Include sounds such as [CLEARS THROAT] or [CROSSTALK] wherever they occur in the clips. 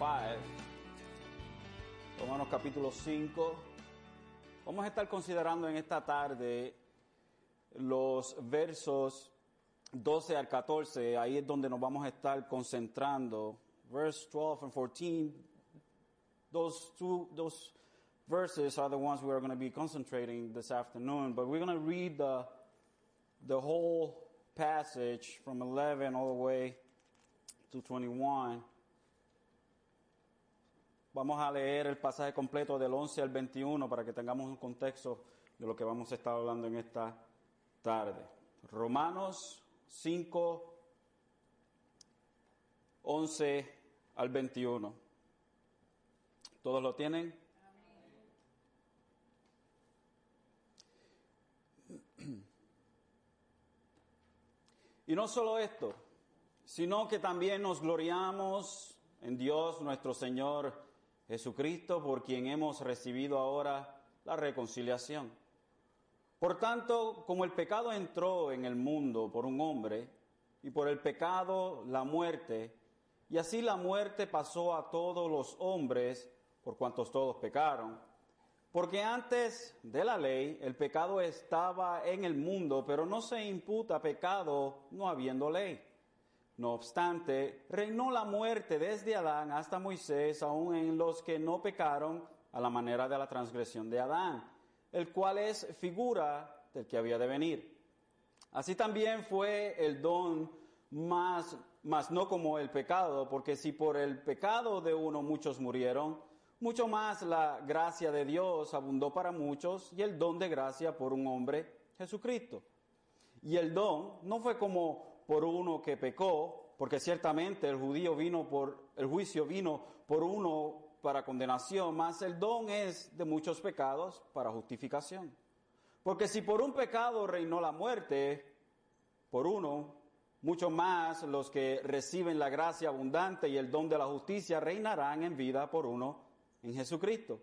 Romans chapter 5, Romanos capítulo 5. Vamos a estar considerando en esta tarde los versos 12 al 14, ahí es donde nos vamos a estar concentrando. Verse 12 and 14, those two, those verses are the ones we are going to be concentrating this afternoon, but we're going to read the, the whole passage from 11 all the way to 21. Vamos a leer el pasaje completo del 11 al 21 para que tengamos un contexto de lo que vamos a estar hablando en esta tarde. Romanos 5, 11 al 21. ¿Todos lo tienen? Y no solo esto, sino que también nos gloriamos en Dios nuestro Señor Jesucristo, por quien hemos recibido ahora la reconciliación. Por tanto, como el pecado entró en el mundo por un hombre, y por el pecado la muerte, y así la muerte pasó a todos los hombres, por cuantos todos pecaron, porque antes de la ley el pecado estaba en el mundo, pero no se imputa pecado no habiendo ley. No obstante, reinó la muerte desde Adán hasta Moisés, aun en los que no pecaron a la manera de la transgresión de Adán, el cual es figura del que había de venir. Así también fue el don más, más no como el pecado, porque si por el pecado de uno muchos murieron, mucho más la gracia de Dios abundó para muchos y el don de gracia por un hombre, Jesucristo. Y el don no fue como por uno que pecó, porque ciertamente el judío vino por, el juicio vino por uno para condenación, más el don es de muchos pecados para justificación. Porque si por un pecado reinó la muerte, por uno, mucho más los que reciben la gracia abundante y el don de la justicia reinarán en vida por uno en Jesucristo.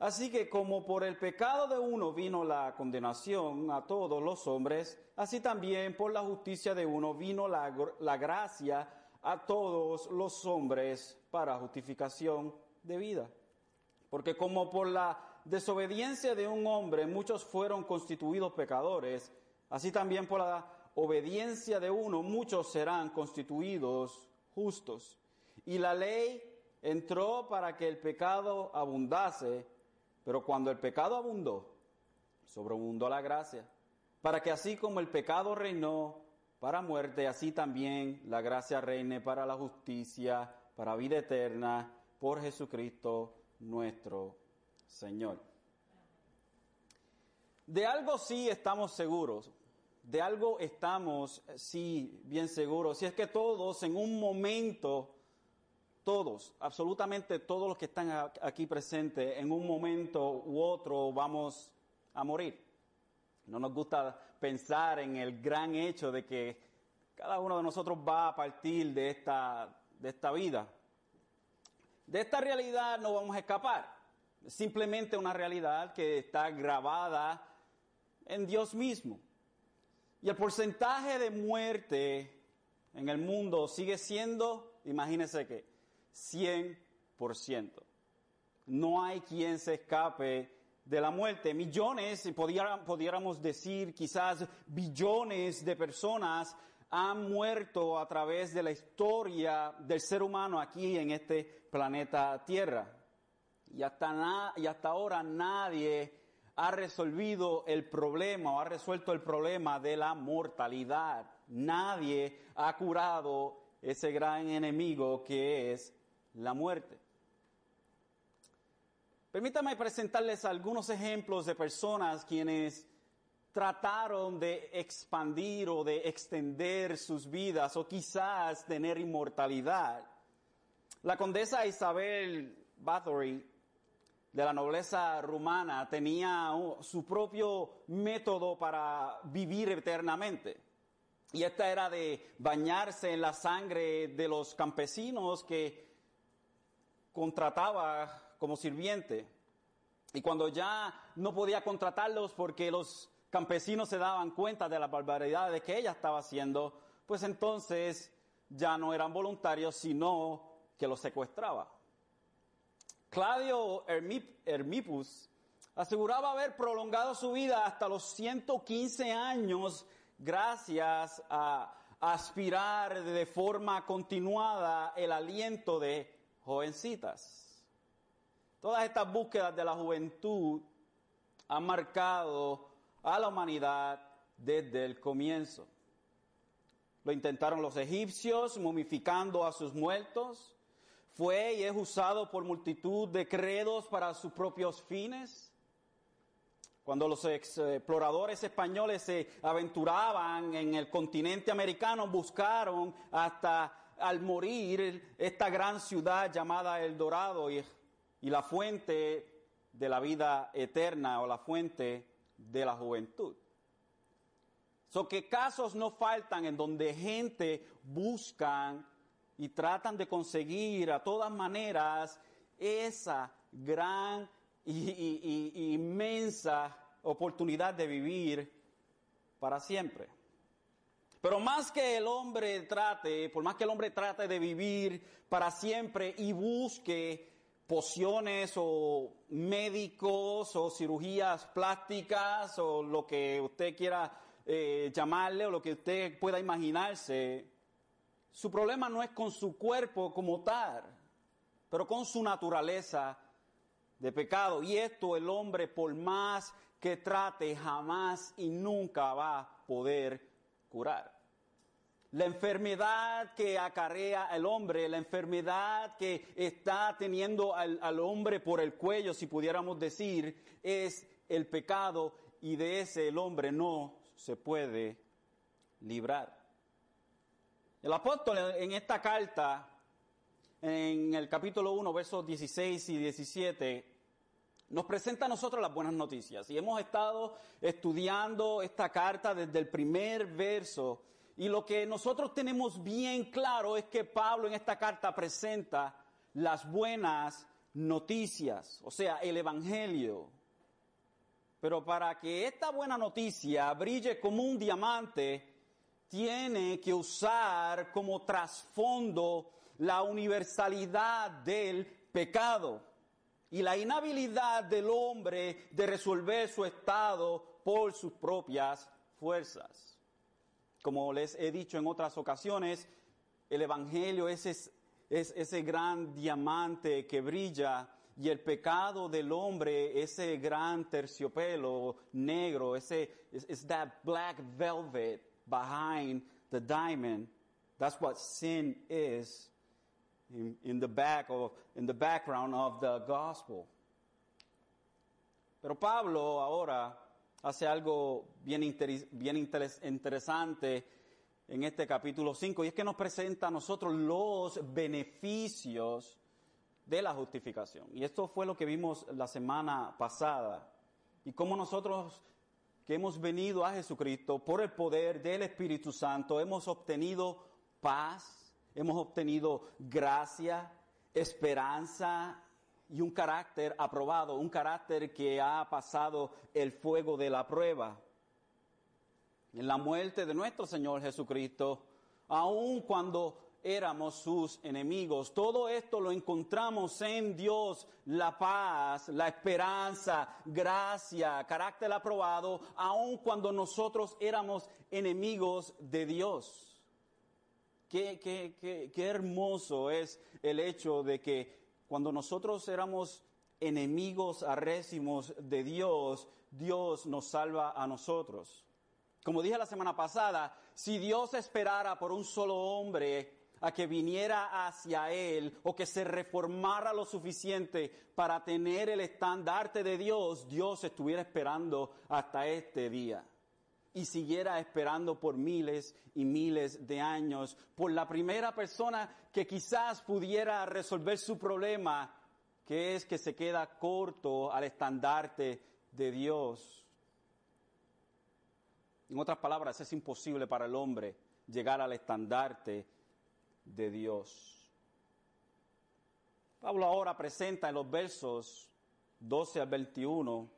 Así que como por el pecado de uno vino la condenación a todos los hombres, así también por la justicia de uno vino la, gracia a todos los hombres para justificación de vida. Porque como por la desobediencia de un hombre muchos fueron constituidos pecadores, así también por la obediencia de uno muchos serán constituidos justos. Y la ley entró para que el pecado abundase, pero cuando el pecado abundó, sobreabundó la gracia, para que así como el pecado reinó para muerte, así también la gracia reine para la justicia, para vida eterna, por Jesucristo nuestro Señor. De algo sí estamos seguros, de algo estamos sí bien seguros, y es que todos en un momento todos, absolutamente todos los que están aquí presentes, en un momento u otro vamos a morir. No nos gusta pensar en el gran hecho de que cada uno de nosotros va a partir de esta, vida. De esta realidad no vamos a escapar. Es simplemente una realidad que está grabada en Dios mismo. Y el porcentaje de muerte en el mundo sigue siendo, imagínense que, 100%. No hay quien se escape de la muerte. Millones, pudiéramos decir quizás billones de personas han muerto a través de la historia del ser humano aquí en este planeta Tierra. Y hasta, y hasta ahora nadie ha resolvido el problema o ha resuelto el problema de la mortalidad. Nadie ha curado ese gran enemigo que es la muerte. Permítame presentarles algunos ejemplos de personas quienes trataron de expandir o de extender sus vidas o quizás tener inmortalidad. La condesa Isabel Bathory de la nobleza rumana tenía su propio método para vivir eternamente. Y esta era de bañarse en la sangre de los campesinos que contrataba como sirviente. Y cuando ya no podía contratarlos porque los campesinos se daban cuenta de la barbaridad de que ella estaba haciendo, pues entonces ya no eran voluntarios, sino que lo secuestraba. Claudio Hermipus aseguraba haber prolongado su vida hasta los 115 años gracias a aspirar de forma continuada el aliento de jovencitas. Todas estas búsquedas de la juventud han marcado a la humanidad desde el comienzo. Lo intentaron los egipcios momificando a sus muertos. Fue y es usado por multitud de credos para sus propios fines. Cuando los exploradores españoles se aventuraban en el continente americano, buscaron hasta al morir esta gran ciudad llamada El Dorado y, y la fuente de la vida eterna o la fuente de la juventud. So que casos no faltan en donde gente buscan y tratan de conseguir a todas maneras esa gran y, inmensa oportunidad de vivir para siempre. Pero más que el hombre trate, por más que el hombre trate de vivir para siempre y busque pociones o médicos o cirugías plásticas o lo que usted quiera eh, llamarle o lo que usted pueda imaginarse, su problema no es con su cuerpo como tal, pero con su naturaleza de pecado. Y esto el hombre, por más que trate, jamás y nunca va a poder curar. La enfermedad que acarrea el hombre, la enfermedad que está teniendo al, al, hombre por el cuello, si pudiéramos decir, es el pecado y de ese el hombre no se puede librar. El apóstol en esta carta, en el capítulo 1, versos 16 y 17, nos presenta a nosotros las buenas noticias. Y hemos estado estudiando esta carta desde el primer verso. Y lo que nosotros tenemos bien claro es que Pablo en esta carta presenta las buenas noticias, o sea, el Evangelio. Pero para que esta buena noticia brille como un diamante, tiene que usar como trasfondo la universalidad del pecado y la inhabilidad del hombre de resolver su estado por sus propias fuerzas. Como les he dicho en otras ocasiones, el Evangelio es, es, es ese gran diamante que brilla y el pecado del hombre, ese gran terciopelo negro, ese is that black velvet behind the diamond. That's what sin is in, in the back of in the background of the gospel. Pero Pablo ahora hace algo bien, bien interes, interesante en este capítulo 5 y es que nos presenta a nosotros los beneficios de la justificación. Y esto fue lo que vimos la semana pasada. Y cómo nosotros que hemos venido a Jesucristo por el poder del Espíritu Santo hemos obtenido paz, hemos obtenido gracia, esperanza y un carácter aprobado, un carácter que ha pasado el fuego de la prueba. En la muerte de nuestro Señor Jesucristo, aun cuando éramos sus enemigos. Todo esto lo encontramos en Dios, la paz, la esperanza, gracia, carácter aprobado, aun cuando nosotros éramos enemigos de Dios. Qué, qué, qué, qué hermoso es el hecho de que cuando nosotros éramos enemigos arrésimos de Dios, Dios nos salva a nosotros. Como dije la semana pasada, si Dios esperara por un solo hombre a que viniera hacia Él o que se reformara lo suficiente para tener el estandarte de Dios, Dios estuviera esperando hasta este día y siguiera esperando por miles y miles de años por la primera persona que quizás pudiera resolver su problema, que es que se queda corto al estandarte de Dios. En otras palabras, es imposible para el hombre llegar al estandarte de Dios. Pablo ahora presenta en los versos 12 al 21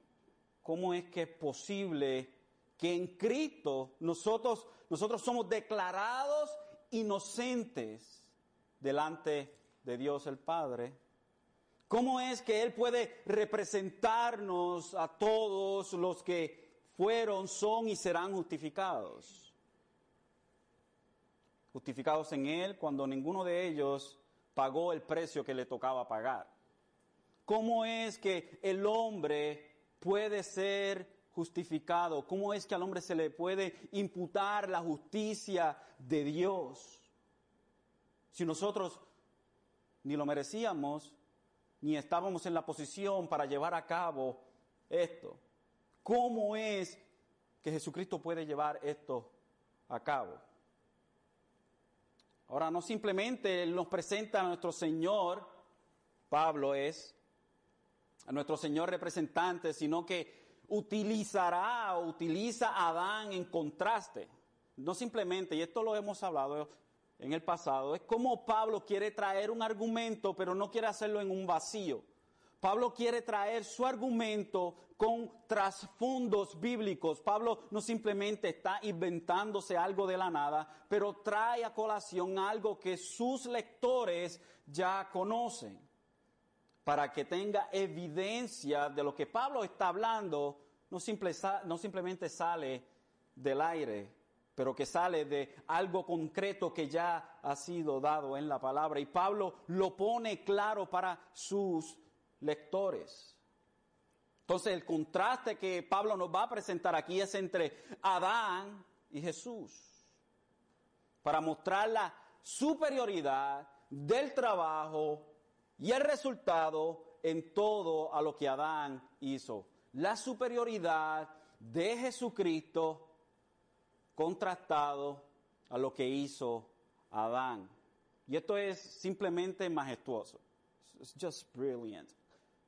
cómo es que es posible que en Cristo nosotros, nosotros somos declarados inocentes delante de Dios el Padre? ¿Cómo es que Él puede representarnos a todos los que fueron, son y serán justificados? Justificados en Él cuando ninguno de ellos pagó el precio que le tocaba pagar. ¿Cómo es que el hombre puede ser justificado? ¿Cómo es que al hombre se le puede imputar la justicia de Dios? Si nosotros ni lo merecíamos, ni estábamos en la posición para llevar a cabo esto. ¿Cómo es que Jesucristo puede llevar esto a cabo? Ahora, no simplemente nos presenta a nuestro Señor, Pablo es, a nuestro Señor representante, sino que utilizará o utiliza a Adán en contraste. No simplemente, y esto lo hemos hablado en el pasado, es como Pablo quiere traer un argumento, pero no quiere hacerlo en un vacío. Pablo quiere traer su argumento con trasfondos bíblicos. Pablo no simplemente está inventándose algo de la nada, pero trae a colación algo que sus lectores ya conocen, para que tenga evidencia de lo que Pablo está hablando, no, simplemente sale del aire, pero que sale de algo concreto que ya ha sido dado en la palabra. Y Pablo lo pone claro para sus lectores. Entonces el contraste que Pablo nos va a presentar aquí es entre Adán y Jesús, para mostrar la superioridad del trabajo y el resultado en todo a lo que Adán hizo. La superioridad de Jesucristo contrastado a lo que hizo Adán. Y esto es simplemente majestuoso. It's just brilliant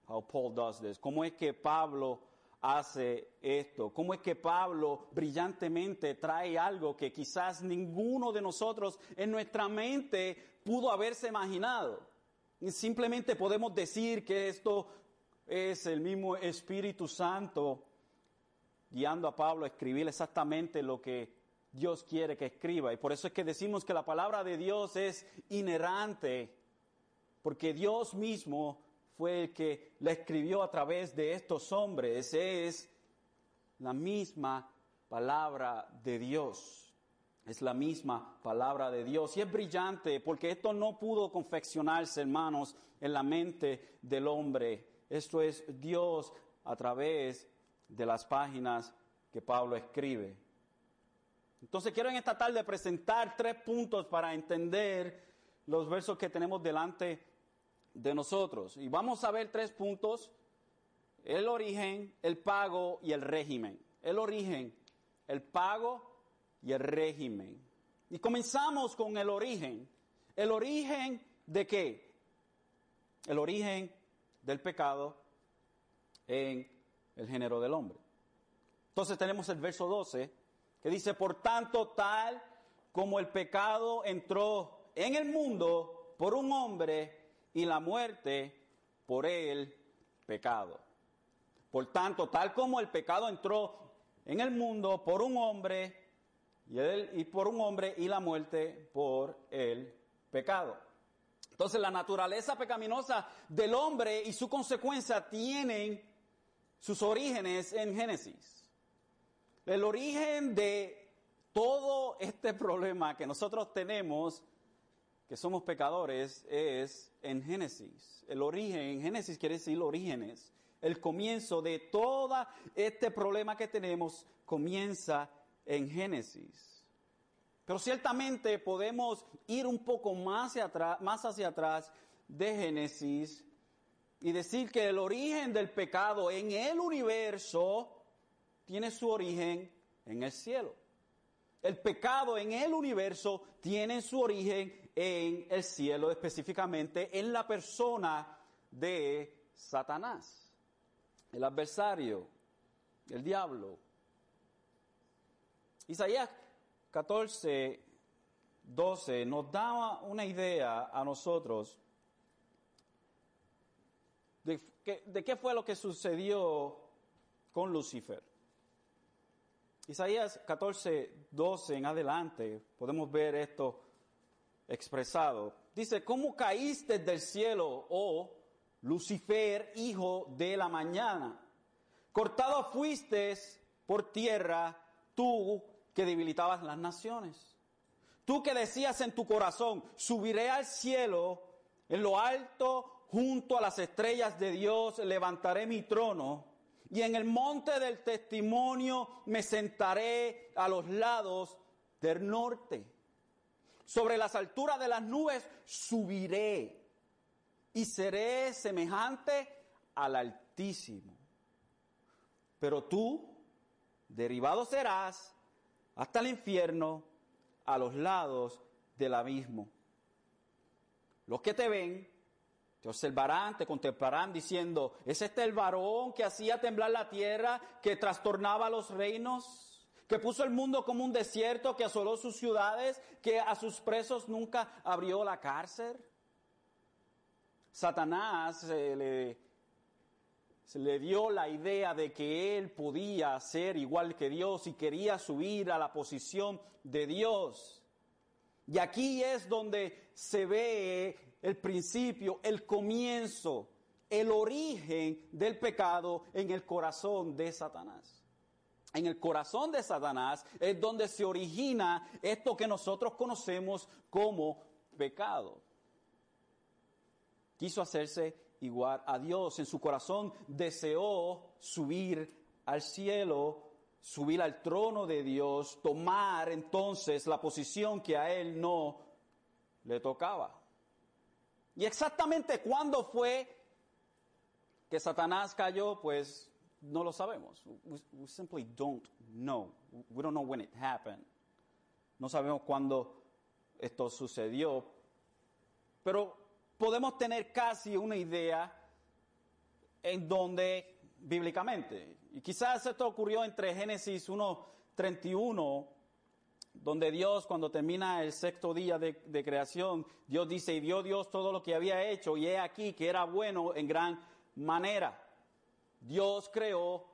how Paul does this. ¿Cómo es que Pablo hace esto? ¿Cómo es que Pablo brillantemente trae algo que quizás ninguno de nosotros en nuestra mente pudo haberse imaginado? Simplemente podemos decir que esto es el mismo Espíritu Santo guiando a Pablo a escribir exactamente lo que Dios quiere que escriba. Y por eso es que decimos que la palabra de Dios es inerrante, porque Dios mismo fue el que la escribió a través de estos hombres. Es la misma palabra de Dios. Es la misma palabra de Dios. Y es brillante porque esto no pudo confeccionarse, hermanos, en la mente del hombre. Esto es Dios a través de las páginas que Pablo escribe. Entonces quiero en esta tarde presentar tres puntos para entender los versos que tenemos delante de nosotros. Y vamos a ver tres puntos, el origen, el pago y el régimen. El origen, el pago y el régimen. Y comenzamos con el origen. ¿El origen de qué? El origen del pecado en el género del hombre. Entonces tenemos el verso 12 que dice, por tanto, tal como el pecado entró en el mundo por un hombre y la muerte por el pecado. Por tanto, tal como el pecado entró en el mundo por un hombre y, y por un hombre y la muerte por el pecado. Entonces la naturaleza pecaminosa del hombre y su consecuencia tienen sus orígenes en Génesis. El origen de todo este problema que nosotros tenemos, que somos pecadores, es en Génesis. El origen, en Génesis quiere decir orígenes. El comienzo de todo este problema que tenemos comienza en Génesis. Pero ciertamente podemos ir un poco más hacia atrás, más hacia atrás de Génesis y decir que el origen del pecado en el universo tiene su origen en el cielo. El pecado en el universo tiene su origen en el cielo, específicamente en la persona de Satanás, el adversario, el diablo. Isaías 14, 12 nos da una idea a nosotros de, qué fue lo que sucedió con Lucifer. Isaías 14, 12 en adelante podemos ver esto expresado. Dice, ¿cómo caíste del cielo, oh Lucifer, hijo de la mañana? Cortado fuiste por tierra, tú que debilitabas las naciones. Tú que decías en tu corazón, subiré al cielo, en lo alto, junto a las estrellas de Dios, levantaré mi trono, y en el monte del testimonio me sentaré a los lados del norte. Sobre las alturas de las nubes subiré y seré semejante al Altísimo. Pero tú, derribado serás hasta el infierno, a los lados del abismo. Los que te ven te observarán, te contemplarán diciendo, ¿es este el varón que hacía temblar la tierra, que trastornaba los reinos? que puso el mundo como un desierto, que asoló sus ciudades, que a sus presos nunca abrió la cárcel. Satanás se le, se le dio la idea de que él podía ser igual que Dios y quería subir a la posición de Dios. Y aquí es donde se ve el principio, el comienzo, el origen del pecado en el corazón de Satanás en el corazón de Satanás es donde se origina esto que nosotros conocemos como pecado. Quiso hacerse igual a Dios. En su corazón deseó subir al cielo, subir al trono de Dios, tomar entonces la posición que a él no le tocaba. Y exactamente cuándo fue que Satanás cayó, pues no lo sabemos. We, simply don't know. We don't know when it happened. No sabemos cuándo esto sucedió. Pero podemos tener casi una idea en donde bíblicamente. Y quizás esto ocurrió entre Génesis 1.31, donde Dios, cuando termina el sexto día de, creación, Dios dice, y vio Dios todo lo que había hecho, y he aquí que era bueno en gran manera. Dios creó,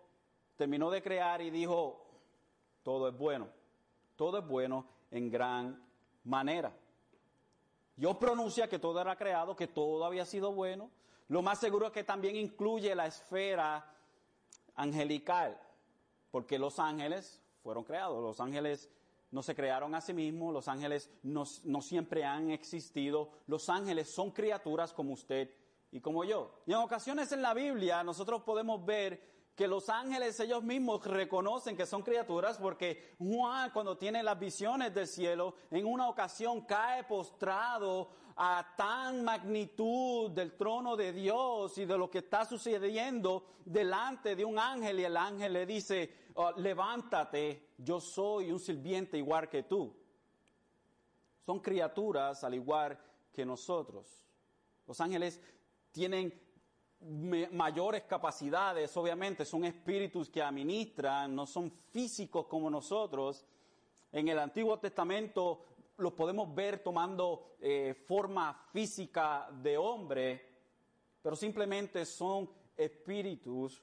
terminó de crear y dijo, todo es bueno, todo es bueno en gran manera. Dios pronuncia que todo era creado, que todo había sido bueno. Lo más seguro es que también incluye la esfera angelical, porque los ángeles fueron creados, los ángeles no se crearon a sí mismos, los ángeles no, no siempre han existido, los ángeles son criaturas como usted y como yo. Y en ocasiones en la Biblia nosotros podemos ver que los ángeles ellos mismos reconocen que son criaturas porque Juan cuando tiene las visiones del cielo en una ocasión cae postrado a tan magnitud del trono de Dios y de lo que está sucediendo delante de un ángel y el ángel le dice, oh, levántate, yo soy un sirviente igual que tú. Son criaturas al igual que nosotros. Los ángeles tienen mayores capacidades, obviamente, son espíritus que administran, no son físicos como nosotros. En el Antiguo Testamento los podemos ver tomando eh, forma física de hombre, pero simplemente son espíritus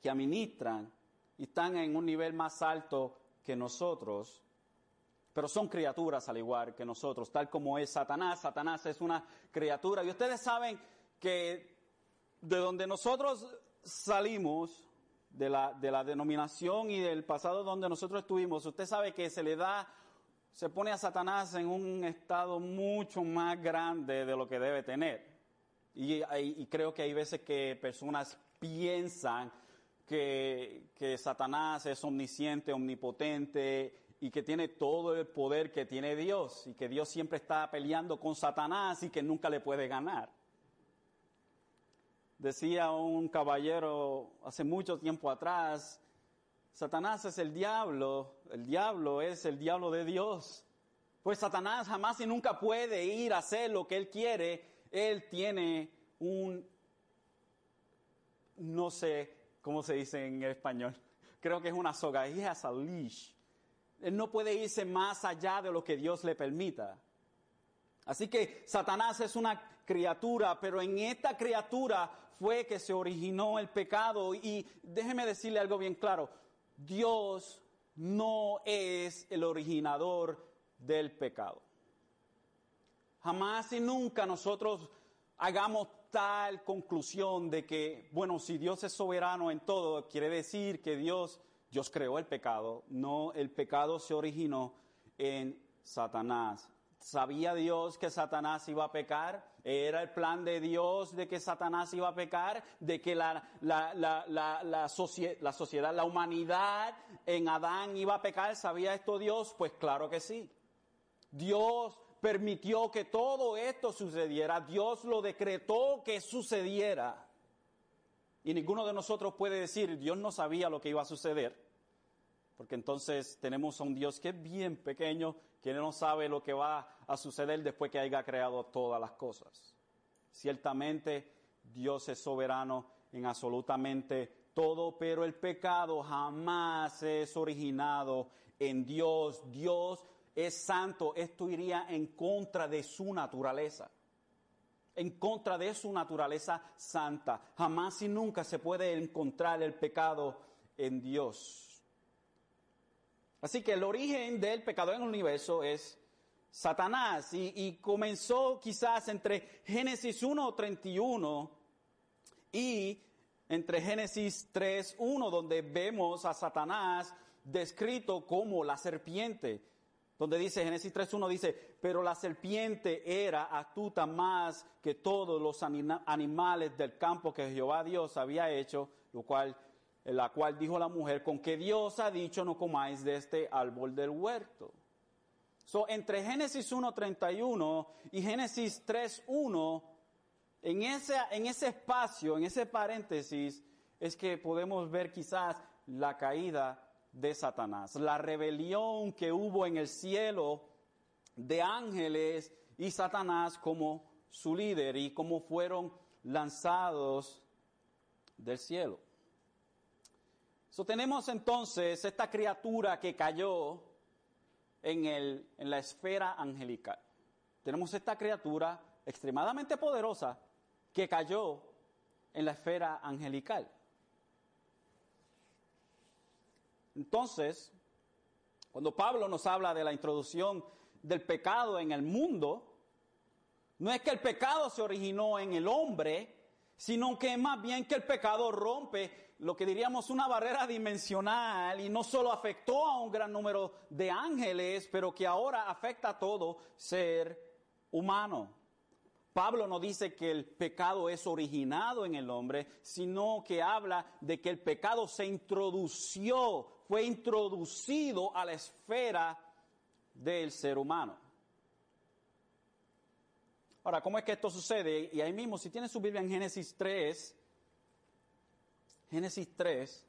que administran y están en un nivel más alto que nosotros, pero son criaturas al igual que nosotros, tal como es Satanás. Satanás es una criatura y ustedes saben que de donde nosotros salimos, de la, de la denominación y del pasado donde nosotros estuvimos, usted sabe que se le da, se pone a Satanás en un estado mucho más grande de lo que debe tener. Y, creo que hay veces que personas piensan que, que Satanás es omnisciente, omnipotente y que tiene todo el poder que tiene Dios y que Dios siempre está peleando con Satanás y que nunca le puede ganar. Decía un caballero hace mucho tiempo atrás, Satanás es el diablo, el diablo es el diablo de Dios. Pues Satanás jamás y nunca puede ir a hacer lo que él quiere. Él tiene un, no sé cómo se dice en español, creo que es una soga, he a. Él no puede irse más allá de lo que Dios le permita. Así que Satanás es una criatura, pero en esta criatura fue que se originó el pecado. Y déjeme decirle algo bien claro, Dios no es el originador del pecado. Jamás y nunca nosotros hagamos tal conclusión de que, bueno, si Dios es soberano en todo, quiere decir que Dios, Dios creó el pecado. No, el pecado se originó en Satanás. ¿Sabía Dios que Satanás iba a pecar? ¿Era el plan de Dios de que Satanás iba a pecar? ¿De que la, la, la, la sociedad, la humanidad en Adán iba a pecar? ¿Sabía esto Dios? Pues claro que sí. Dios permitió que todo esto sucediera. Dios lo decretó que sucediera. Y ninguno de nosotros puede decir, Dios no sabía lo que iba a suceder. Porque entonces tenemos a un Dios que es bien pequeño, que no sabe lo que va a suceder después que haya creado todas las cosas. Ciertamente Dios es soberano en absolutamente todo, pero el pecado jamás es originado en Dios. Dios es santo. Esto iría en contra de su naturaleza. En contra de su naturaleza santa. Jamás y nunca se puede encontrar el pecado en Dios. Así que el origen del pecado en el universo es Satanás y, comenzó quizás entre Génesis 1.31 y entre Génesis 3.1 donde vemos a Satanás descrito como la serpiente. Donde dice, Génesis 3.1 dice, pero la serpiente era astuta más que todos los animales del campo que Jehová Dios había hecho, lo cual en la cual dijo la mujer, con que Dios ha dicho no comáis de este árbol del huerto. So, entre Génesis 1.31 y Génesis 3.1, en ese, en ese espacio, en ese paréntesis, es que podemos ver quizás la caída de Satanás, la rebelión que hubo en el cielo de ángeles y Satanás como su líder y cómo fueron lanzados del cielo. Tenemos entonces esta criatura que cayó en, el, en la esfera angelical. Tenemos esta criatura extremadamente poderosa que cayó en la esfera angelical. Entonces, cuando Pablo nos habla de la introducción del pecado en el mundo, no es que el pecado se originó en el hombre, sino que más bien que el pecado rompe lo que diríamos una barrera dimensional y no solo afectó a un gran número de ángeles, pero que ahora afecta a todo ser humano. Pablo no dice que el pecado es originado en el hombre, sino que habla de que el pecado se introdució, fue introducido a la esfera del ser humano. Ahora, ¿cómo es que esto sucede? Y ahí mismo, si tiene su Biblia en Génesis 3, Génesis 3.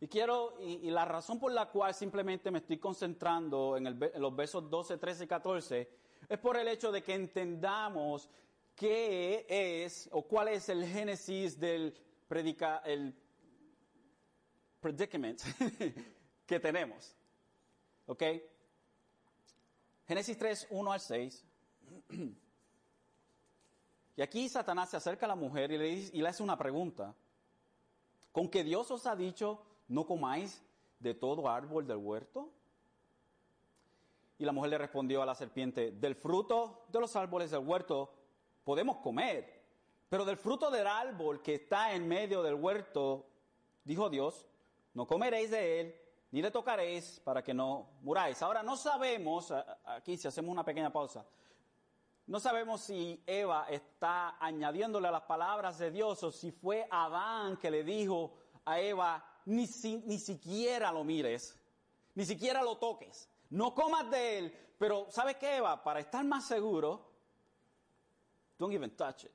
Y quiero, y, la razón por la cual simplemente me estoy concentrando en, los versos 12, 13 y 14 es por el hecho de que entendamos qué es o cuál es el génesis del predica, el predicament [LAUGHS] que tenemos. ¿Ok? Génesis 3, 1 al 6. [CLEARS THROAT] Y aquí Satanás se acerca a la mujer y le, dice, y le hace una pregunta con que Dios os ha dicho, no comáis de todo árbol del huerto. Y la mujer le respondió a la serpiente, del fruto de los árboles del huerto podemos comer, pero del fruto del árbol que está en medio del huerto, dijo Dios, no comeréis de él, ni le tocaréis para que no muráis. Ahora no sabemos, aquí si hacemos una pequeña pausa, no sabemos si Eva está añadiéndole a las palabras de Dios o si fue Adán que le dijo a Eva, ni, ni siquiera lo mires, ni siquiera lo toques, no comas de él, pero ¿sabes qué Eva? Para estar más seguro, don't even touch it.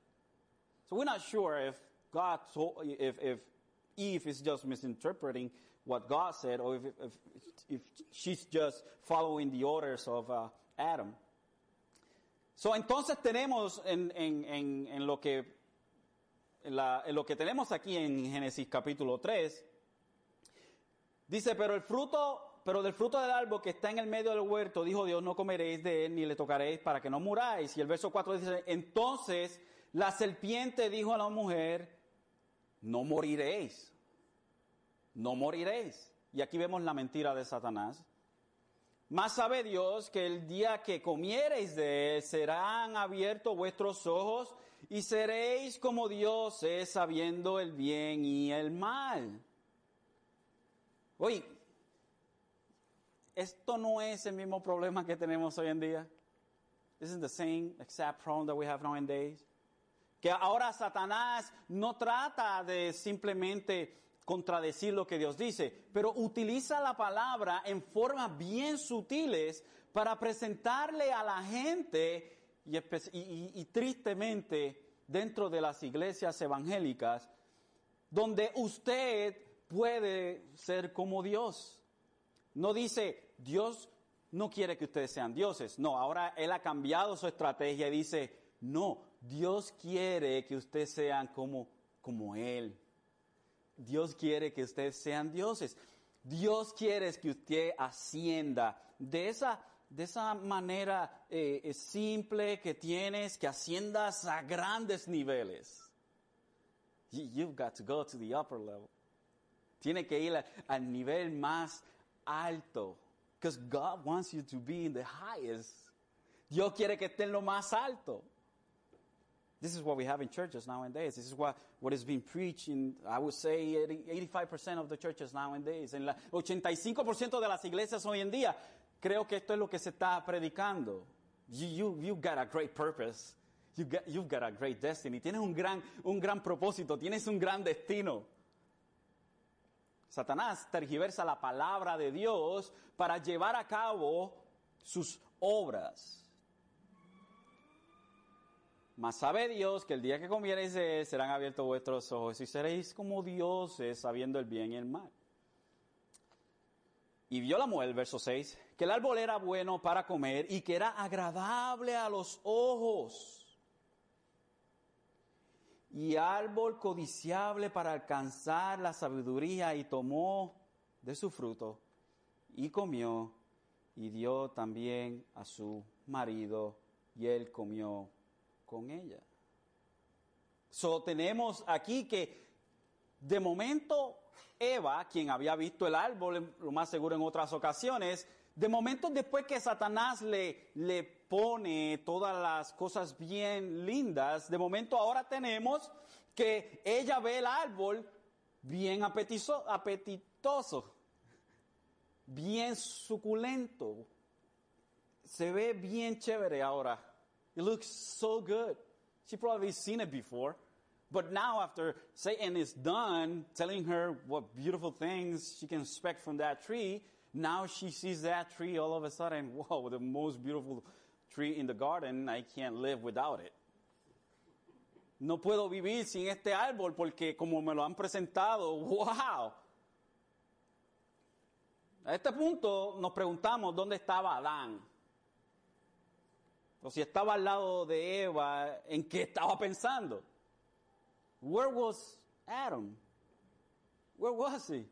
So we're not sure if God told, if, if Eve is just misinterpreting what God said or if, if, if she's just following the orders of uh, Adam. Entonces tenemos en, lo que tenemos aquí en Génesis capítulo 3, dice, pero el fruto, pero del fruto del árbol que está en el medio del huerto, dijo Dios, no comeréis de él ni le tocaréis para que no muráis. Y el verso 4 dice, entonces la serpiente dijo a la mujer, no moriréis, no moriréis. Y aquí vemos la mentira de Satanás. Más sabe Dios que el día que comiereis de él serán abiertos vuestros ojos y seréis como Dios es sabiendo el bien y el mal. Oye, esto no es el mismo problema que tenemos hoy en día. Isn't the same exact problem that we have nowadays? Que ahora Satanás no trata de simplemente contradecir lo que Dios dice, pero utiliza la palabra en formas bien sutiles para presentarle a la gente y, tristemente dentro de las iglesias evangélicas, donde usted puede ser como Dios. No dice, Dios no quiere que ustedes sean dioses. No, ahora Él ha cambiado su estrategia y dice, no, Dios quiere que ustedes sean como, como Él. Dios quiere que ustedes sean dioses. Dios quiere que usted ascienda de esa, de esa manera eh, simple que tienes, que asciendas a grandes niveles. You've got to go to the upper level. Tiene que ir al nivel más alto. Because God wants you to be in the highest. Dios quiere que esté en lo más alto. This is what we have in churches nowadays. This is what, what is being preached in, I would say, 80, 85% of the churches nowadays. En la 85% de las iglesias hoy en día, creo que esto es lo que se está predicando. You, you, you've got a great purpose. You got, you've got a great destiny. Tienes un gran, un gran propósito. Tienes un gran destino. Satanás tergiversa la palabra de Dios para llevar a cabo sus obras. Mas sabe Dios que el día que comiereis de él serán abiertos vuestros ojos y seréis como dioses sabiendo el bien y el mal. Y vio la mujer, verso 6, que el árbol era bueno para comer y que era agradable a los ojos. Y árbol codiciable para alcanzar la sabiduría y tomó de su fruto y comió y dio también a su marido y él comió con ella. Tenemos aquí que de momento Eva, quien había visto el árbol, lo más seguro en otras ocasiones, de momento después que Satanás le, le pone todas las cosas bien lindas, de momento ahora tenemos que ella ve el árbol bien apetitoso, bien suculento, se ve bien chévere ahora. It looks so good. She probably seen it before. But now, after Satan is done telling her what beautiful things she can expect from that tree, now she sees that tree all of a sudden, [LAUGHS] whoa, the most beautiful tree in the garden, I can't live without it. No puedo vivir sin este árbol porque como me lo han presentado, [LAUGHS] wow. A este punto nos preguntamos dónde estaba Adán. O si estaba al lado de Eva, ¿en qué estaba pensando? Where was Adam? Where was he?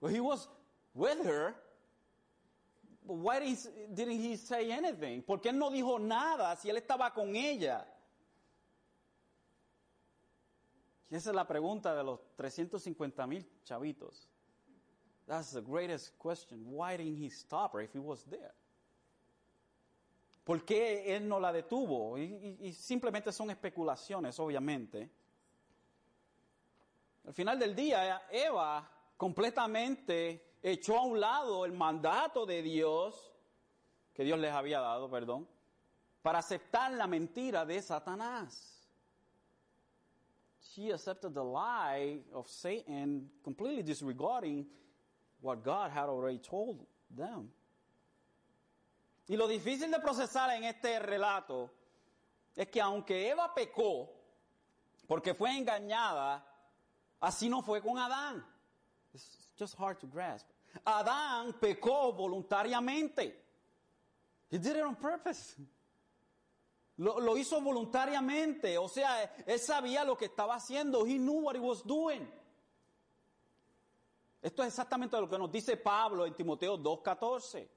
Well, he was with her. But why didn't he say anything? ¿Por qué no dijo nada si él estaba con ella? Esa es la pregunta de los 350 mil chavitos. That's the greatest question. Why didn't he stop her if he was there? ¿Por qué él no la detuvo? Y, simplemente son especulaciones, obviamente. Al final del día, Eva completamente echó a un lado el mandato de Dios, que Dios les había dado, perdón, para aceptar la mentira de Satanás. She accepted the lie of Satan, completely disregarding what God had already told them. Y lo difícil de procesar en este relato es que aunque Eva pecó, porque fue engañada, así no fue con Adán. It's just hard to grasp. Adán pecó voluntariamente. He did it on purpose. Lo, hizo voluntariamente, o sea, él sabía lo que estaba haciendo. He knew what he was doing. Esto es exactamente lo que nos dice Pablo en Timoteo 2.14.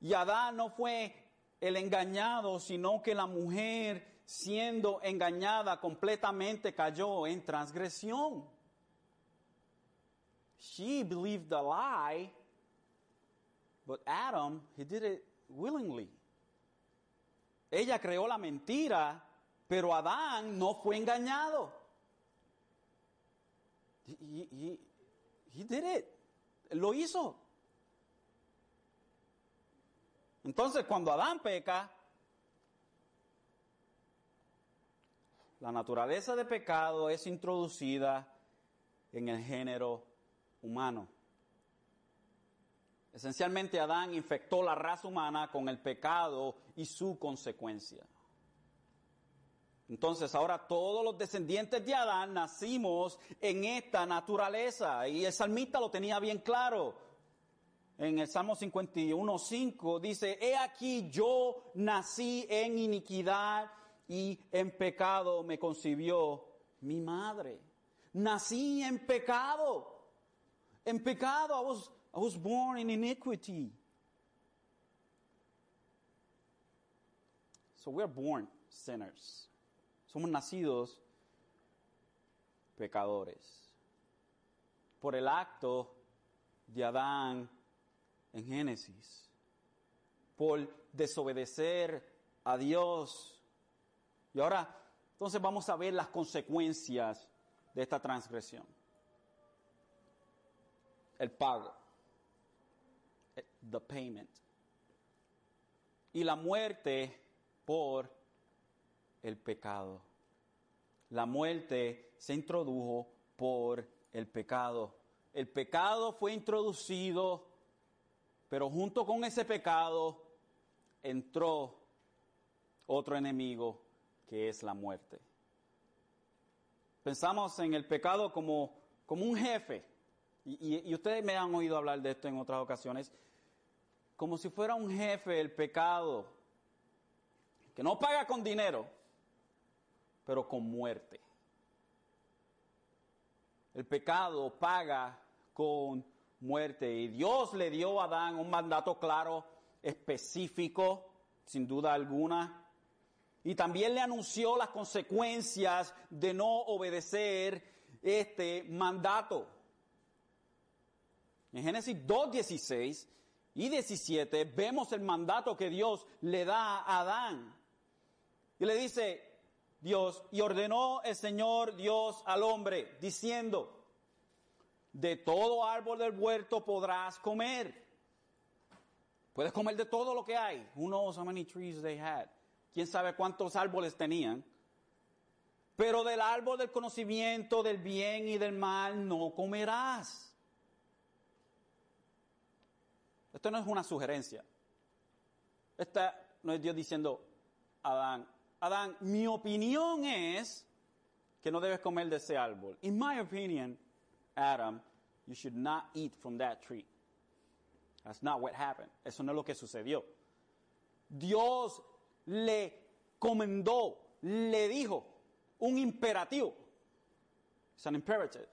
Y Adán no fue el engañado, sino que la mujer, siendo engañada completamente, cayó en transgresión. She believed the lie, But Adam, he did it willingly. Ella creó la mentira, pero Adán no fue engañado. He, he, he did it. Lo hizo. Entonces, cuando Adán peca, la naturaleza de pecado es introducida en el género humano. Esencialmente Adán infectó la raza humana con el pecado y su consecuencia. Entonces ahora todos los descendientes de Adán nacimos en esta naturaleza y el salmista lo tenía bien claro. En el Salmo 51.5 dice, he aquí yo nací en iniquidad y en pecado me concibió mi madre. Nací en pecado. En pecado. I was, I was born in iniquity. So we're born sinners. Somos nacidos pecadores. Por el acto de Adán en Génesis. Por desobedecer a Dios y ahora, entonces vamos a ver las consecuencias de esta transgresión. El pago. Eh, the payment. Y la muerte por el pecado. La muerte se introdujo por el pecado. El pecado fue introducido, pero junto con ese pecado entró otro enemigo que es la muerte. Pensamos en el pecado como, como un jefe, y, ustedes me han oído hablar de esto en otras ocasiones, como si fuera un jefe el pecado, que no paga con dinero, pero con muerte. El pecado paga con muerte y Dios le dio a Adán un mandato claro, específico, sin duda alguna, y también le anunció las consecuencias de no obedecer este mandato. En Génesis 2, 16 y 17 vemos el mandato que Dios le da a Adán. Y le dice Dios, y ordenó el Señor Dios al hombre, diciendo, de todo árbol del huerto podrás comer. Puedes comer de todo lo que hay. Who knows how many trees they had quién sabe cuántos árboles tenían, pero del árbol del conocimiento del bien y del mal no comerás. Esto no es una sugerencia. Esta no es Dios diciendo, Adán, Adán, mi opinión es que no debes comer de ese árbol. In my opinion, Adam, you should not eat from that tree. That's not what happened. Eso no es lo que sucedió. Dios le comendó, le dijo un imperativo. Es un imperative.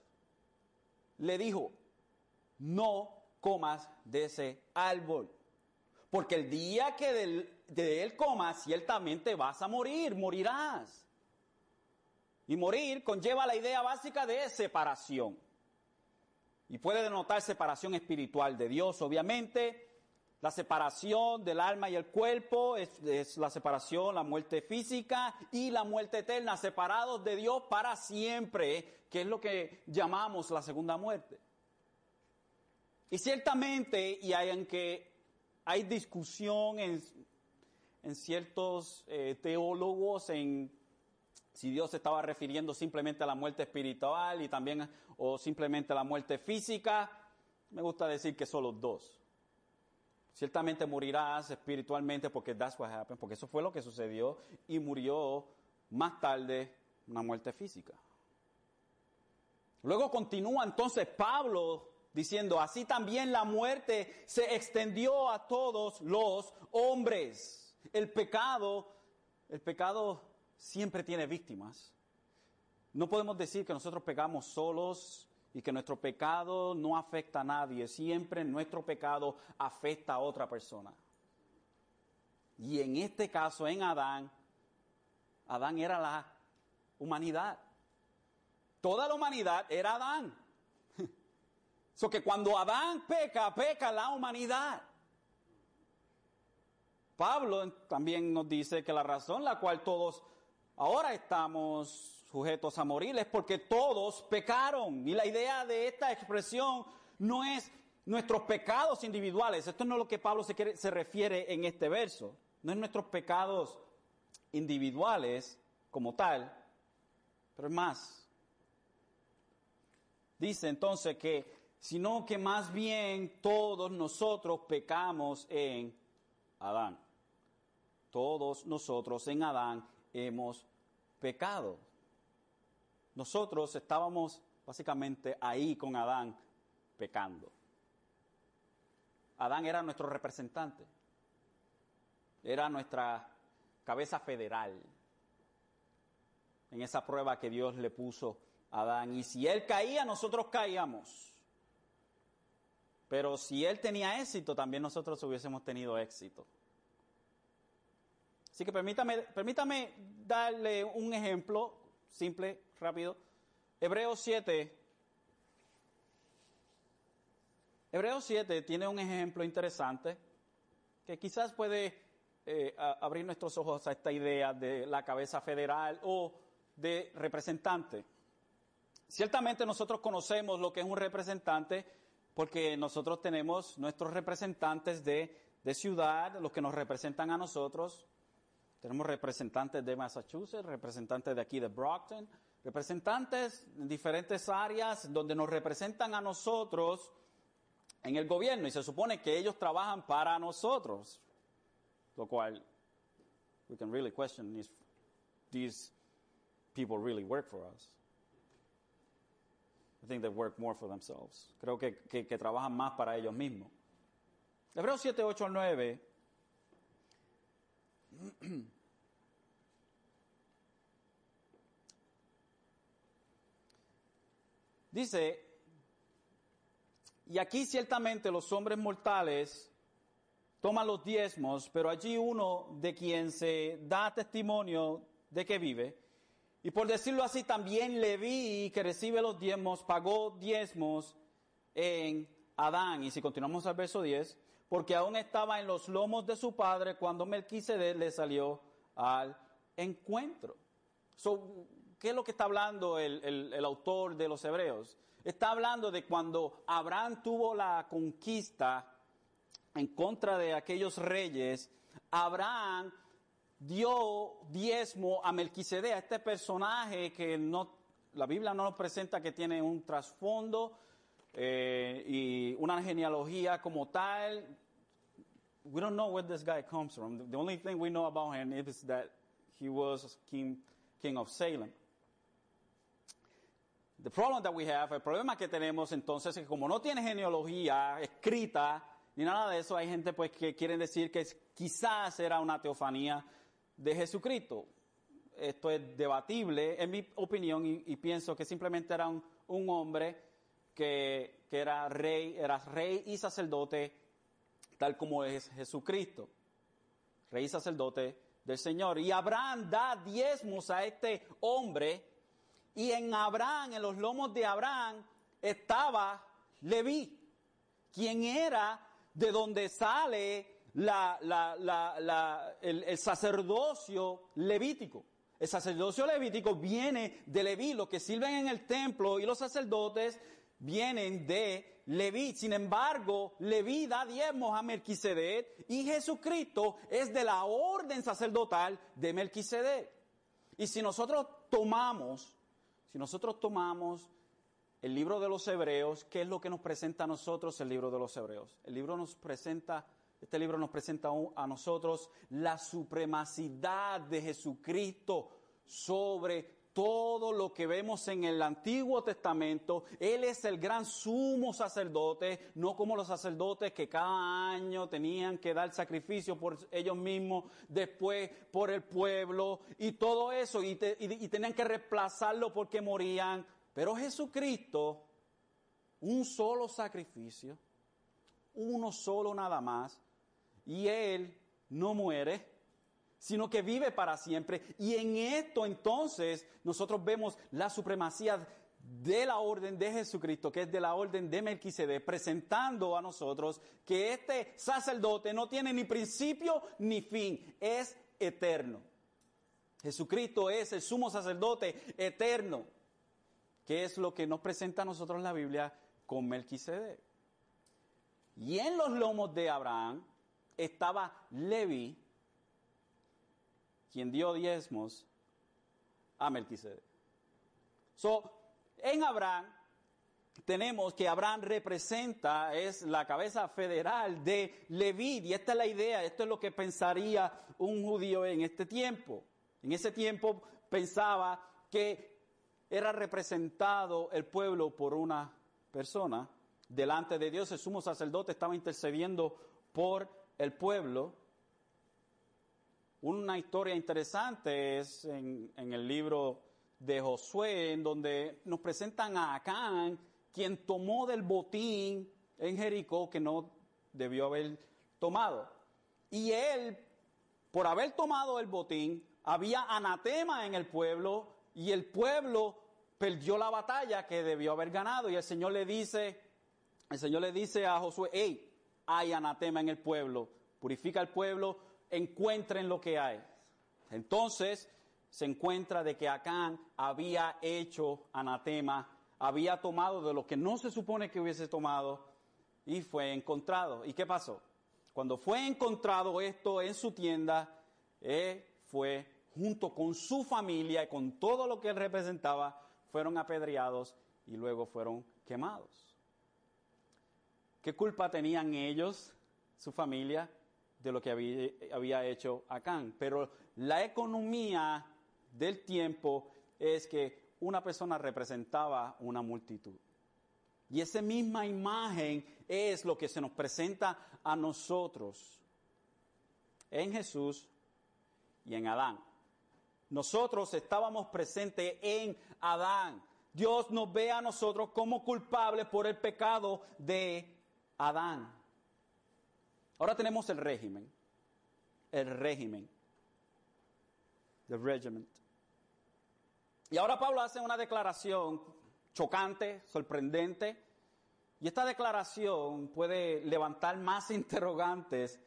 Le dijo, no comas de ese árbol. Porque el día que de, él comas, ciertamente vas a morir, morirás. Y morir conlleva la idea básica de separación. Y puede denotar separación espiritual de Dios, obviamente, la separación del alma y el cuerpo es, la separación, la muerte física y la muerte eterna, separados de Dios para siempre, que es lo que llamamos la segunda muerte. Y ciertamente, y hay en que hay discusión en, ciertos eh, teólogos en si Dios estaba refiriendo simplemente a la muerte espiritual y también o simplemente a la muerte física, me gusta decir que son los dos. Ciertamente morirás espiritualmente porque that's what happened, porque eso fue lo que sucedió y murió más tarde una muerte física. Luego continúa entonces Pablo diciendo, así también la muerte se extendió a todos los hombres. El pecado, el pecado siempre tiene víctimas. No podemos decir que nosotros pecamos solos y que nuestro pecado no afecta a nadie, siempre nuestro pecado afecta a otra persona. Y en este caso, en Adán, Adán era la humanidad. Toda la humanidad era Adán. [LAUGHS] So que cuando Adán peca, peca la humanidad. Pablo también nos dice que la razón la cual todos ahora estamos sujetos a morir es porque todos pecaron. Y la idea de esta expresión no es nuestros pecados individuales. Esto no es lo que Pablo se, refiere en este verso. No es nuestros pecados individuales como tal, pero es más. Dice entonces que, sino que más bien todos nosotros pecamos en Adán. Todos nosotros en Adán hemos pecado. Nosotros estábamos básicamente ahí con Adán pecando. Adán era nuestro representante, era nuestra cabeza federal en esa prueba que Dios le puso a Adán. Y si él caía, nosotros caíamos. Pero si él tenía éxito, también nosotros hubiésemos tenido éxito. Así que permítame, permítame darle un ejemplo simple, rápido. Hebreos 7. Hebreos 7 tiene un ejemplo interesante que quizás puede eh, abrir nuestros ojos a esta idea de la cabeza federal o de representante. Ciertamente nosotros conocemos lo que es un representante porque nosotros tenemos nuestros representantes de, de ciudad, los que nos representan a nosotros, tenemos representantes de Massachusetts, representantes de aquí de Brockton, representantes en diferentes áreas donde nos representan a nosotros en el gobierno y se supone que ellos trabajan para nosotros. Lo cual, we can really question if these people really work for us. I think they work more for themselves. Creo que, que, trabajan más para ellos mismos. Hebreos 7, 8 al 9 [CLEARS THROAT] Dice, y aquí ciertamente los hombres mortales toman los diezmos, pero allí uno de quien se da testimonio de que vive, y por decirlo así también Leví, que recibe los diezmos, pagó diezmos en Adán. Y si continuamos al verso 10, porque aún estaba en los lomos de su padre cuando Melquisedec le salió al encuentro. ¿Qué es lo que está hablando el, el, autor de los Hebreos? Está hablando de cuando Abraham tuvo la conquista en contra de aquellos reyes, Abraham dio diezmo a Melquisedec, a este personaje que no, la Biblia no nos presenta que tiene un trasfondo, eh, y una genealogía como tal. We don't know where this guy comes from. The only thing we know about him is that he was king, king of Salem. The problem that we have, el problema que tenemos entonces es que como no tiene genealogía escrita ni nada de eso, hay gente pues que quieren decir que quizás era una teofanía de Jesucristo. Esto es debatible en mi opinión y, pienso que simplemente era un, un hombre que, era rey, era rey y sacerdote, tal como es Jesucristo, rey y sacerdote del Señor. Y Abraham da diezmos a este hombre, y en Abraham, en los lomos de Abraham, estaba Leví, quien era de donde sale la, el, el sacerdocio levítico. El sacerdocio levítico viene de Leví, los que sirven en el templo y los sacerdotes vienen de Leví. Sin embargo, Leví da diezmos a Melquisedec y Jesucristo es de la orden sacerdotal de Melquisedec. Y si nosotros tomamos, si nosotros tomamos el libro de los Hebreos, ¿qué es lo que nos presenta a nosotros el libro de los Hebreos? El libro nos presenta, este libro nos presenta a nosotros la supremacidad de Jesucristo sobre todo lo que vemos en el Antiguo Testamento. Él es el gran sumo sacerdote, no como los sacerdotes que cada año tenían que dar sacrificio por ellos mismos, después por el pueblo y todo eso, y, y tenían que reemplazarlo porque morían. Pero Jesucristo, un solo sacrificio, uno solo nada más, y Él no muere sino que vive para siempre. Y en esto entonces nosotros vemos la supremacía de la orden de Jesucristo, que es de la orden de Melquisedec, presentando a nosotros que este sacerdote no tiene ni principio ni fin, es eterno. Jesucristo es el sumo sacerdote eterno, que es lo que nos presenta a nosotros la Biblia con Melquisedec. Y en los lomos de Abraham estaba Levi, quien dio diezmos a Melquisedec. So, en Abraham tenemos que Abraham representa, es la cabeza federal de Leví, y esta es la idea, esto es lo que pensaría un judío en este tiempo. En ese tiempo pensaba que era representado el pueblo por una persona. Delante de Dios el sumo sacerdote estaba intercediendo por el pueblo. Una historia interesante es en, el libro de Josué, en donde nos presentan a Acán, quien tomó del botín en Jericó que no debió haber tomado. Y él, por haber tomado el botín, había anatema en el pueblo y el pueblo perdió la batalla que debió haber ganado. Y el Señor le dice, el Señor le dice a Josué, hey, hay anatema en el pueblo, purifica el pueblo, encuentren lo que hay. Entonces, se encuentra de que Acán había hecho anatema, había tomado de lo que no se supone que hubiese tomado y fue encontrado. ¿Y qué pasó? Cuando fue encontrado esto en su tienda, él fue junto con su familia y con todo lo que él representaba, fueron apedreados y luego fueron quemados. ¿Qué culpa tenían ellos, su familia, de lo que había, había hecho Acán? Pero la economía del tiempo es que una persona representaba una multitud. Y esa misma imagen es lo que se nos presenta a nosotros en Jesús y en Adán. Nosotros estábamos presentes en Adán. Dios nos ve a nosotros como culpables por el pecado de Adán. Ahora tenemos el régimen. El régimen. The regiment. Y ahora Pablo hace una declaración chocante, sorprendente, y esta declaración puede levantar más [LAUGHS] interrogantes.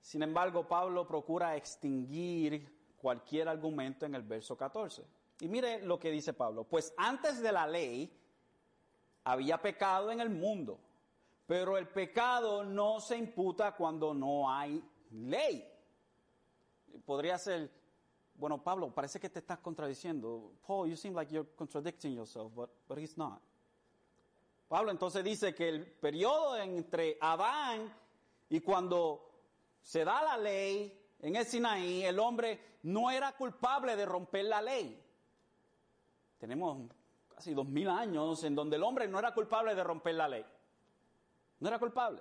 Sin embargo, Pablo procura extinguir cualquier argumento en el verso 14. Y mire lo que dice Pablo, pues antes de la ley había pecado en el mundo, pero el pecado no se imputa cuando no hay ley. Podría ser bueno, Pablo, parece que te estás contradiciendo. Paul, you seem like you're contradicting yourself, but, but he's not. Pablo entonces dice que el periodo entre Adán y cuando se da la ley en el Sinaí, el hombre no era culpable de romper la ley. Tenemos casi dos mil años en donde el hombre no era culpable de romper la ley. No era culpable.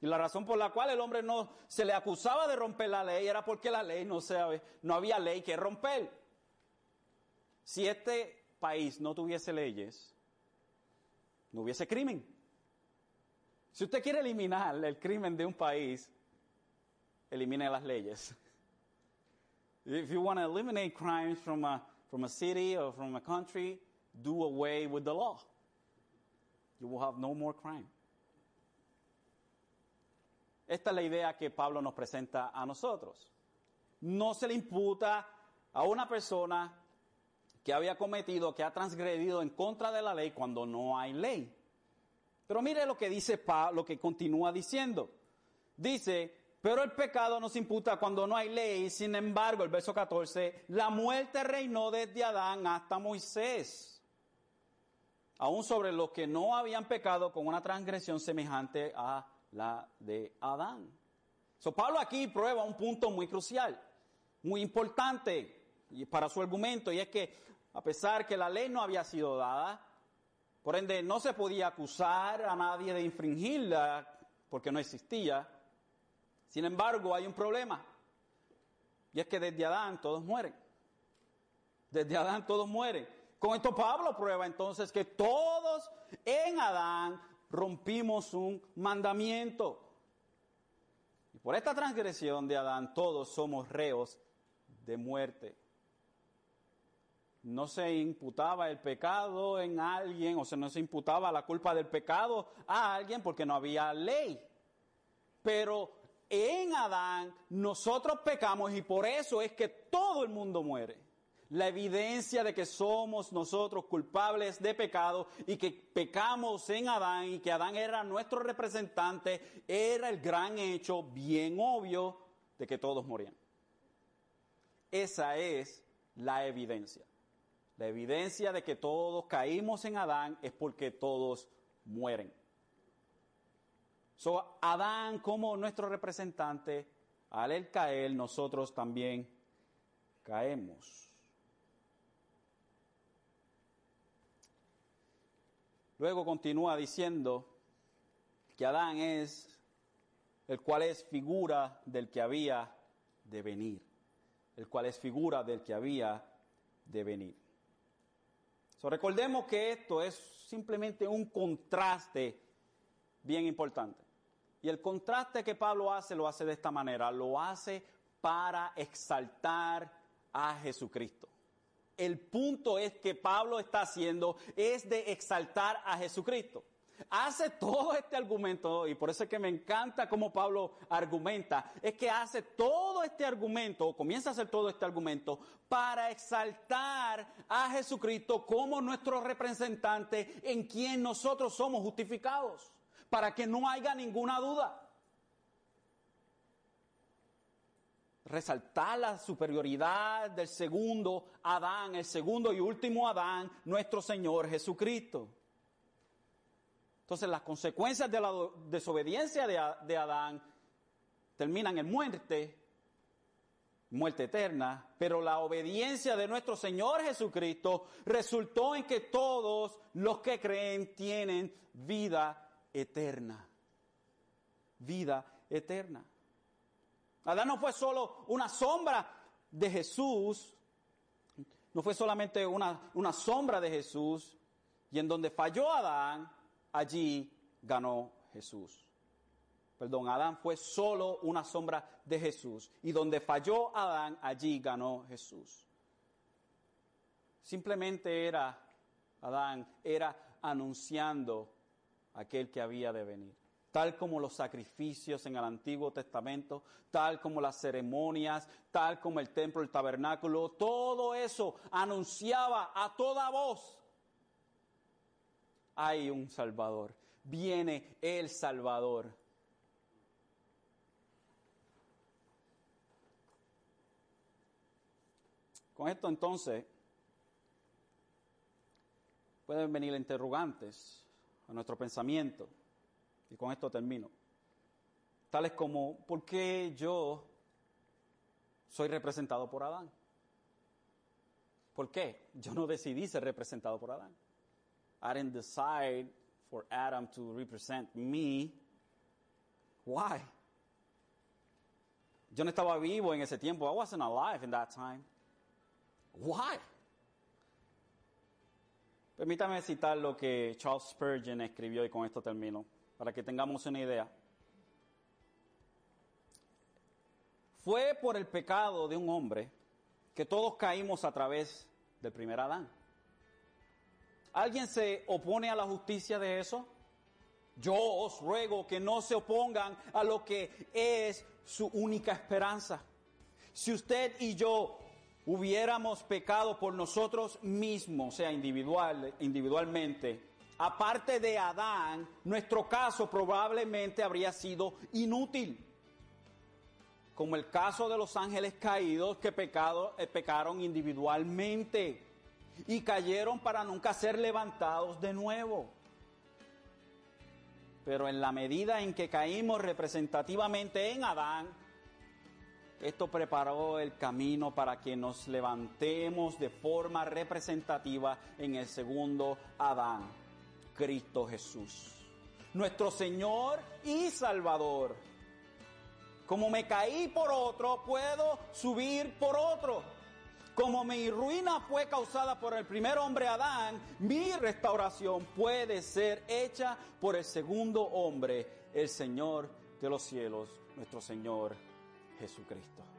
Y la razón por la cual el hombre no se le acusaba de romper la ley era porque la ley no, se, no había ley que romper. Si este país no tuviese leyes, no hubiese crimen. Si usted quiere eliminar el crimen de un país, elimine las leyes. [LAUGHS] If you want to eliminate crimes from a, from a city or from a country, do away with the law. You will have no more crime. Esta es la idea que Pablo nos presenta a nosotros. No se le imputa a una persona que había cometido, que ha transgredido en contra de la ley cuando no hay ley. Pero mire lo que dice Pablo, lo que continúa diciendo. Dice, pero el pecado no se imputa cuando no hay ley, sin embargo, el verso 14, la muerte reinó desde Adán hasta Moisés, aún sobre los que no habían pecado con una transgresión semejante a la de Adán. So, Pablo aquí prueba un punto muy crucial, muy importante para su argumento, y es que a pesar que la ley no había sido dada, por ende no se podía acusar a nadie de infringirla porque no existía. Sin embargo, hay un problema, y es que desde Adán todos mueren. Desde Adán todos mueren. Con esto Pablo prueba entonces que todos en Adán rompimos un mandamiento. Y por esta transgresión de Adán todos somos reos de muerte. no se imputaba el pecado en alguien, o sea, no se imputaba la culpa del pecado a alguien porque no había ley. Pero en Adán nosotros pecamos y por eso es que todo el mundo muere. La evidencia de que somos nosotros culpables de pecado y que pecamos en Adán y que Adán era nuestro representante era el gran hecho bien obvio de que todos morían. Esa es la evidencia. La evidencia de que todos caímos en Adán es porque todos mueren. So, Adán como nuestro representante, al caer, nosotros también caemos. Luego continúa diciendo que Adán es el cual es figura del que había de venir, el cual es figura del que había de venir. So, recordemos que esto es simplemente un contraste bien importante. Y el contraste que Pablo hace lo hace de esta manera, lo hace para exaltar a Jesucristo. El punto es que Pablo está haciendo es de exaltar a Jesucristo. Hace todo este argumento, y por eso es que me encanta cómo Pablo argumenta, es que hace todo este argumento, comienza a hacer todo este argumento, para exaltar a Jesucristo como nuestro representante en quien nosotros somos justificados para que no haya ninguna duda. Resaltar la superioridad del segundo Adán, el segundo y último Adán, nuestro Señor Jesucristo. Entonces las consecuencias de la desobediencia de, Adán terminan en muerte, muerte eterna, pero la obediencia de nuestro Señor Jesucristo resultó en que todos los que creen tienen vida eterna. Vida eterna. Adán no fue solo una sombra de Jesús, no fue solamente una, una sombra de Jesús, y en donde falló Adán, allí ganó Jesús. Perdón, Adán fue solo una sombra de Jesús, y donde falló Adán, allí ganó Jesús. Simplemente era, Adán era anunciando aquel que había de venir. Tal como los sacrificios en el Antiguo Testamento, tal como las ceremonias, tal como el templo, el tabernáculo, todo eso anunciaba a toda voz. Hay un Salvador, viene el Salvador. Con esto entonces pueden venir interrogantes a nuestro pensamiento. Y con esto termino. Tales como, ¿por qué yo soy representado por Adán? ¿Por qué? Yo no decidí ser representado por Adán. I didn't decide for Adam to represent me. Why? Yo no estaba vivo en ese tiempo. I wasn't alive in that time. Why? Permítame citar lo que Charles Spurgeon escribió y con esto termino, para que tengamos una idea. Fue por el pecado de un hombre que todos caímos a través del primer Adán. ¿Alguien se opone a la justicia de eso? Yo os ruego que no se opongan a lo que es su única esperanza. Si usted y yo hubiéramos pecado por nosotros mismos, o sea, individual, individualmente, aparte de Adán, nuestro caso probablemente habría sido inútil. Como el caso de los ángeles caídos que eh, pecaron individualmente y cayeron para nunca ser levantados de nuevo. Pero en la medida en que caímos representativamente en Adán, esto preparó el camino para que nos levantemos de forma representativa en el segundo Adán, Cristo Jesús, nuestro Señor y Salvador. Como me caí por otro, puedo subir por otro. Como mi ruina fue causada por el primer hombre Adán, mi restauración puede ser hecha por el segundo hombre, el Señor de los cielos, nuestro Señor Jesucristo.